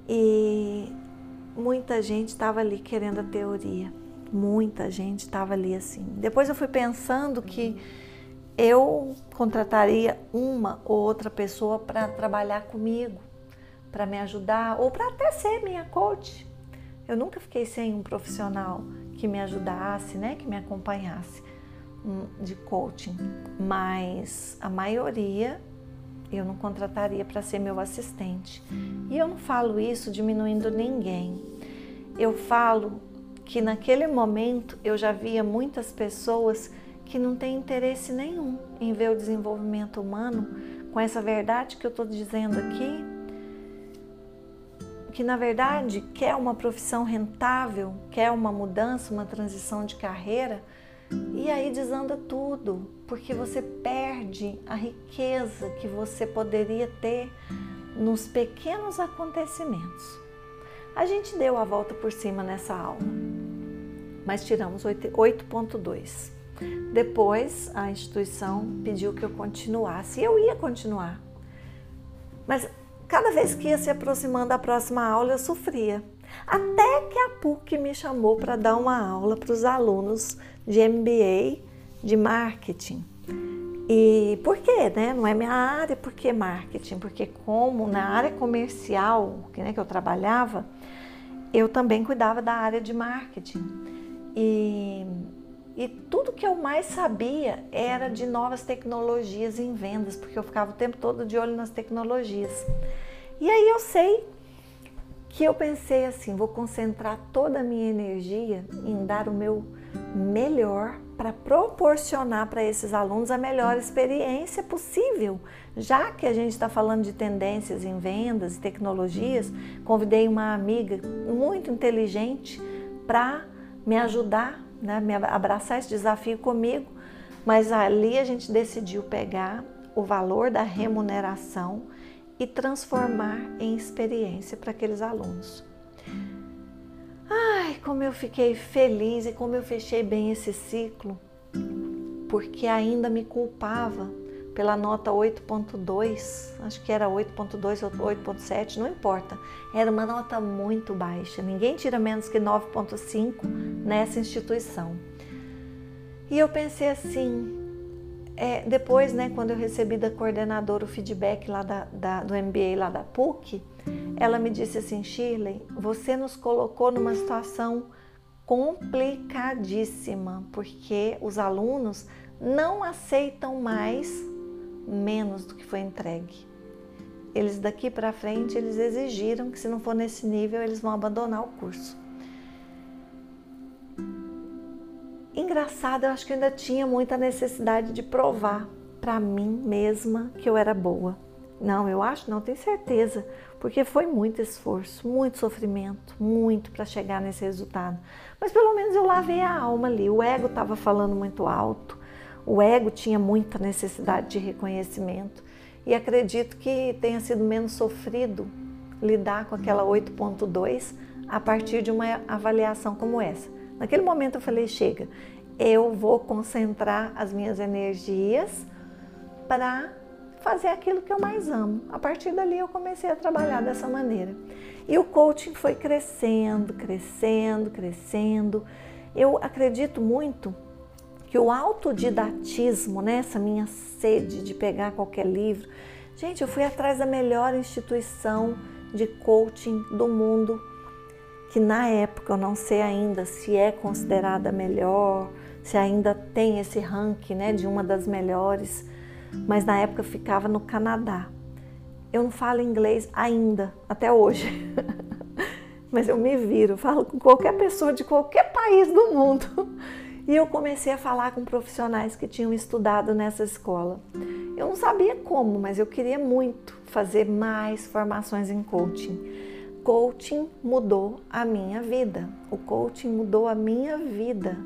E muita gente estava ali querendo a teoria. Muita gente estava ali assim. Depois eu fui pensando que eu contrataria uma ou outra pessoa para trabalhar comigo, para me ajudar ou para até ser minha coach. Eu nunca fiquei sem um profissional que me ajudasse, né, que me acompanhasse hum, de coaching, mas a maioria eu não contrataria para ser meu assistente. E eu não falo isso diminuindo ninguém. Eu falo que naquele momento eu já via muitas pessoas que não têm interesse nenhum em ver o desenvolvimento humano com essa verdade que eu estou dizendo aqui, que na verdade quer uma profissão rentável, quer uma mudança, uma transição de carreira, e aí desanda tudo, porque você perde a riqueza que você poderia ter nos pequenos acontecimentos. A gente deu a volta por cima nessa aula, mas tiramos 8.2. Depois a instituição pediu que eu continuasse e eu ia continuar. Mas cada vez que ia se aproximando da próxima aula eu sofria. Até que a PUC me chamou para dar uma aula para os alunos de MBA de marketing. E por quê? Né? Não é minha área, por que marketing? Porque como na área comercial que, né, que eu trabalhava, eu também cuidava da área de marketing. E, e tudo que eu mais sabia era de novas tecnologias em vendas, porque eu ficava o tempo todo de olho nas tecnologias. E aí eu sei que eu pensei assim, vou concentrar toda a minha energia em dar o meu melhor para proporcionar para esses alunos a melhor experiência possível. Já que a gente está falando de tendências em vendas e tecnologias, convidei uma amiga muito inteligente para me ajudar, né, me abraçar esse desafio comigo. Mas ali a gente decidiu pegar o valor da remuneração e transformar em experiência para aqueles alunos. Ai, como eu fiquei feliz e como eu fechei bem esse ciclo, porque ainda me culpava pela nota 8.2, acho que era 8.2 ou 8.7, não importa. Era uma nota muito baixa. Ninguém tira menos que 9.5 nessa instituição. E eu pensei assim, é, depois, né, quando eu recebi da coordenadora o feedback lá da, da, do MBA lá da PUC, ela me disse assim, Shirley, você nos colocou numa situação complicadíssima, porque os alunos não aceitam mais menos do que foi entregue. Eles daqui para frente, eles exigiram que se não for nesse nível, eles vão abandonar o curso. Engraçado, eu acho que eu ainda tinha muita necessidade de provar para mim mesma que eu era boa. Não, eu acho, não tenho certeza, porque foi muito esforço, muito sofrimento, muito para chegar nesse resultado. Mas pelo menos eu lavei a alma ali. O ego estava falando muito alto, o ego tinha muita necessidade de reconhecimento e acredito que tenha sido menos sofrido lidar com aquela 8.2 a partir de uma avaliação como essa. Naquele momento eu falei: chega, eu vou concentrar as minhas energias para fazer aquilo que eu mais amo. A partir dali eu comecei a trabalhar dessa maneira. E o coaching foi crescendo, crescendo, crescendo. Eu acredito muito que o autodidatismo, né, essa minha sede de pegar qualquer livro, gente, eu fui atrás da melhor instituição de coaching do mundo que na época eu não sei ainda se é considerada melhor, se ainda tem esse ranking né, de uma das melhores, mas na época ficava no Canadá. Eu não falo inglês ainda, até hoje, mas eu me viro, falo com qualquer pessoa de qualquer país do mundo. E eu comecei a falar com profissionais que tinham estudado nessa escola. Eu não sabia como, mas eu queria muito fazer mais formações em coaching coaching mudou a minha vida. O coaching mudou a minha vida.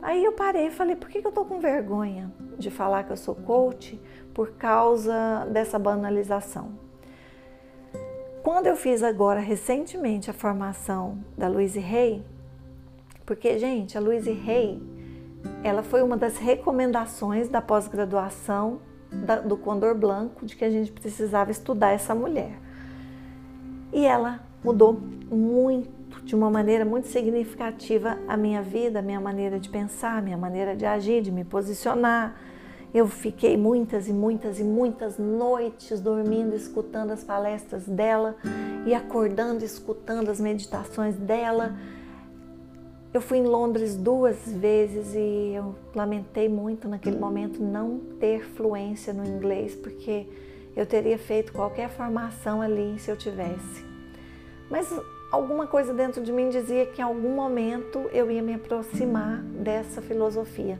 Aí eu parei e falei, por que eu tô com vergonha de falar que eu sou coach por causa dessa banalização? Quando eu fiz agora recentemente a formação da Louise Hay, porque gente, a Louise Hay ela foi uma das recomendações da pós-graduação do Condor Blanco de que a gente precisava estudar essa mulher. E ela mudou muito, de uma maneira muito significativa, a minha vida, a minha maneira de pensar, a minha maneira de agir, de me posicionar. Eu fiquei muitas e muitas e muitas noites dormindo, escutando as palestras dela e acordando, escutando as meditações dela. Eu fui em Londres duas vezes e eu lamentei muito naquele momento não ter fluência no inglês, porque eu teria feito qualquer formação ali se eu tivesse. Mas alguma coisa dentro de mim dizia que em algum momento eu ia me aproximar dessa filosofia.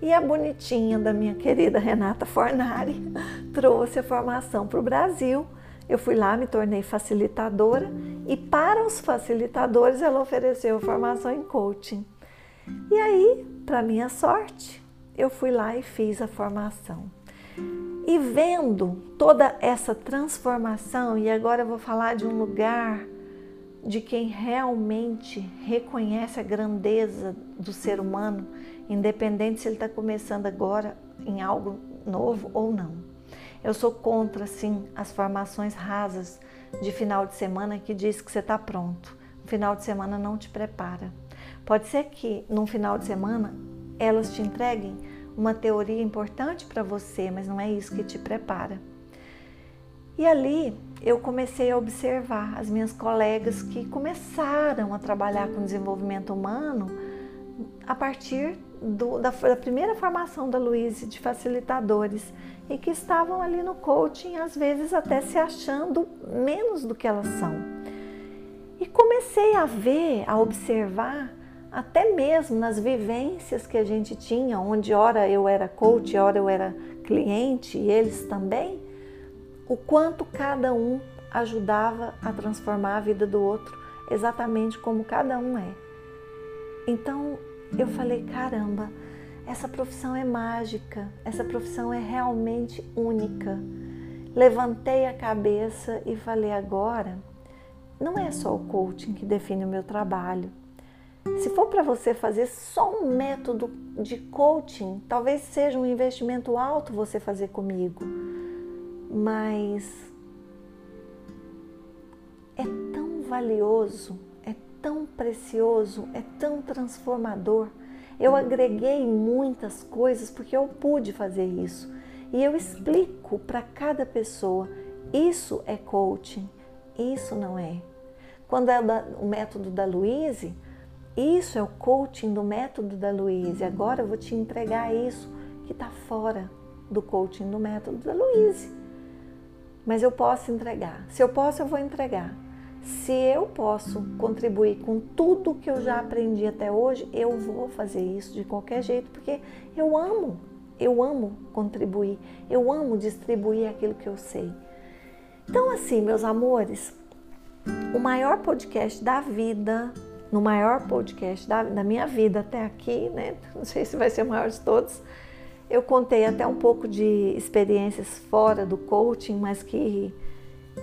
E a bonitinha da minha querida Renata Fornari trouxe a formação para o Brasil. Eu fui lá, me tornei facilitadora e para os facilitadores ela ofereceu formação em coaching. E aí, para minha sorte, eu fui lá e fiz a formação. E vendo toda essa transformação, e agora eu vou falar de um lugar de quem realmente reconhece a grandeza do ser humano, independente se ele está começando agora em algo novo ou não. Eu sou contra, sim, as formações rasas de final de semana que diz que você está pronto. O final de semana não te prepara. Pode ser que num final de semana elas te entreguem uma teoria importante para você, mas não é isso que te prepara. E ali eu comecei a observar as minhas colegas que começaram a trabalhar com desenvolvimento humano a partir do, da, da, primeira formação da Luíse de facilitadores e que estavam ali no coaching, às vezes até se achando menos do que elas são. E comecei a ver, a observar até mesmo nas vivências que a gente tinha, onde ora eu era coach, ora eu era cliente e eles também, o quanto cada um ajudava a transformar a vida do outro, exatamente como cada um é. Então eu falei: caramba, essa profissão é mágica, essa profissão é realmente única. Levantei a cabeça e falei: agora, não é só o coaching que define o meu trabalho se for para você fazer só um método de coaching, talvez seja um investimento alto você fazer comigo, mas é tão valioso, tão precioso, é tão transformador. Eu agreguei muitas coisas porque eu pude fazer isso e eu explico para cada pessoa: isso é coaching, isso não é. Quando é o método da Louise, isso é o coaching do método da Luíse. Agora eu vou te entregar isso que está fora do coaching do método da Luíse. Mas eu posso entregar. Se eu posso, eu vou entregar. Se eu posso contribuir com tudo que eu já aprendi até hoje, eu vou fazer isso de qualquer jeito, porque eu amo, eu amo contribuir, eu amo distribuir aquilo que eu sei. Então, assim, meus amores, o maior podcast da vida no maior podcast da, da, minha vida até aqui, né? Não sei se vai ser o maior de todos. Eu contei até um pouco de experiências fora do coaching, mas que,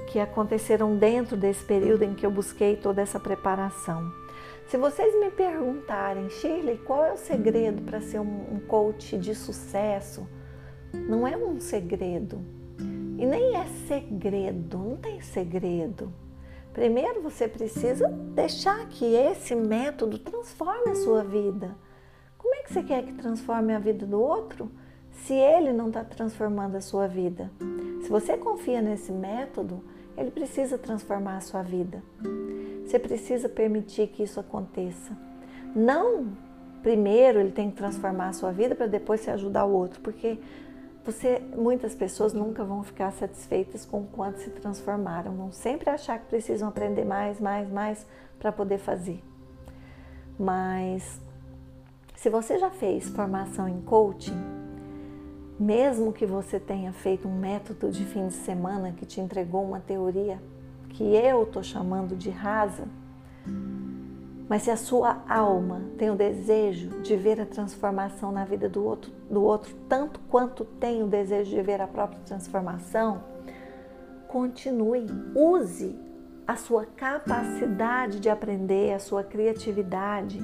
que aconteceram dentro desse período em que eu busquei toda essa preparação. Se vocês me perguntarem, Shirley, qual é o segredo para ser um, coach de sucesso? Não é um segredo. E nem é segredo, não tem segredo. Primeiro você precisa deixar que esse método transforme a sua vida. Como é que você quer que transforme a vida do outro se ele não está transformando a sua vida? Se você confia nesse método, ele precisa transformar a sua vida. Você precisa permitir que isso aconteça. Não primeiro ele tem que transformar a sua vida para depois se ajudar o outro, porque você, muitas pessoas nunca vão ficar satisfeitas com o quanto se transformaram, vão sempre achar que precisam aprender mais, mais, mais para poder fazer. Mas se você já fez formação em coaching, mesmo que você tenha feito um método de fim de semana que te entregou uma teoria que eu estou chamando de rasa, mas se a sua alma tem o desejo de ver a transformação na vida do outro, do outro tanto quanto tem o desejo de ver a própria transformação, continue, use a sua capacidade de aprender, a sua criatividade,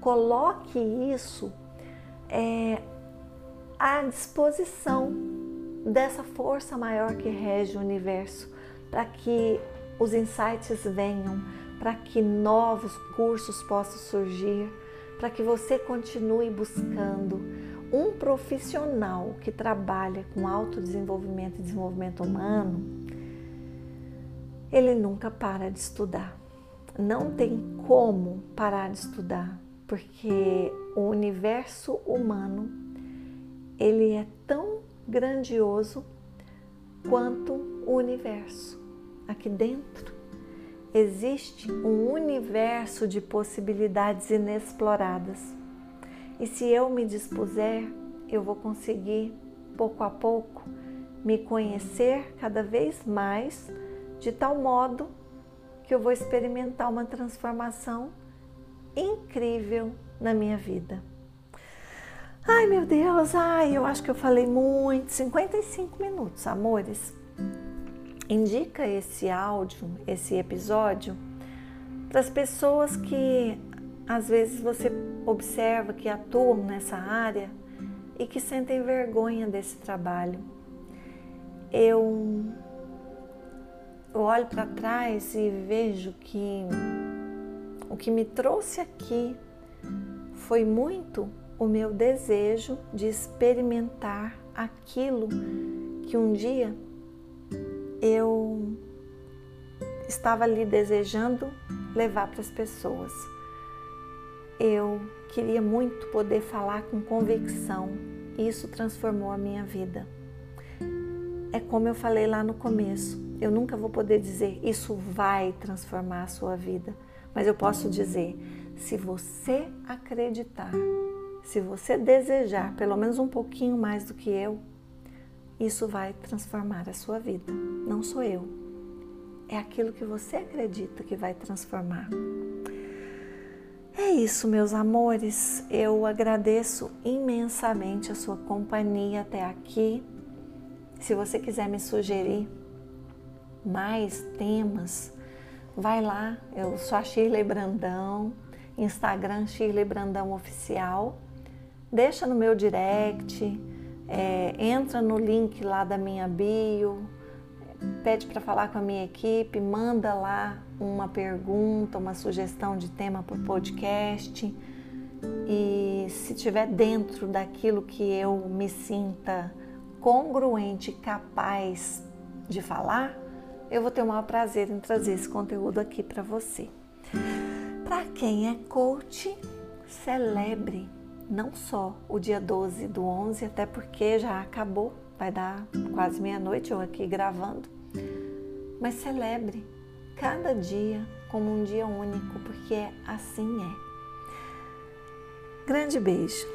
coloque isso é, à disposição dessa força maior que rege o universo, para que os insights venham, para que novos cursos possam surgir, para que você continue buscando um profissional que trabalha com autodesenvolvimento e desenvolvimento humano, ele nunca para de estudar. Não tem como parar de estudar, porque o universo humano ele é tão grandioso quanto o universo. Aqui dentro existe um universo de possibilidades inexploradas. E se eu me dispuser, eu vou conseguir, pouco a pouco, me conhecer cada vez mais, de tal modo que eu vou experimentar uma transformação incrível na minha vida. Ai meu Deus, ai, eu acho que eu falei muito, 55 minutos, amores indica esse áudio, esse episódio, para as pessoas que às vezes você observa que atuam nessa área e que sentem vergonha desse trabalho. Eu olho para trás e vejo que o que me trouxe aqui foi muito o meu desejo de experimentar aquilo que um dia eu estava ali desejando levar para as pessoas. Eu queria muito poder falar com convicção. Isso transformou a minha vida. É como eu falei lá no começo. Eu nunca vou poder dizer isso vai transformar a sua vida, mas eu posso dizer, se você acreditar, se você desejar pelo menos um pouquinho mais do que eu, isso vai transformar a sua vida. Não sou eu. É aquilo que você acredita que vai transformar. É isso, meus amores. Eu agradeço imensamente a sua companhia até aqui. Se você quiser me sugerir mais temas, vai lá. Eu sou a Shirley Brandão, Instagram Shirley Brandão Oficial. Deixa no meu direct é, entra no link lá da minha bio, pede para falar com a minha equipe, manda lá uma pergunta, uma sugestão de tema para o podcast. E se estiver dentro daquilo que eu me sinta congruente, capaz de falar, eu vou ter o maior prazer em trazer esse conteúdo aqui para você. Para quem é coach, celebre não só o dia 12 do 11, até porque já acabou, vai dar quase meia-noite eu aqui gravando, mas celebre cada dia como um dia único, porque assim é. Grande beijo.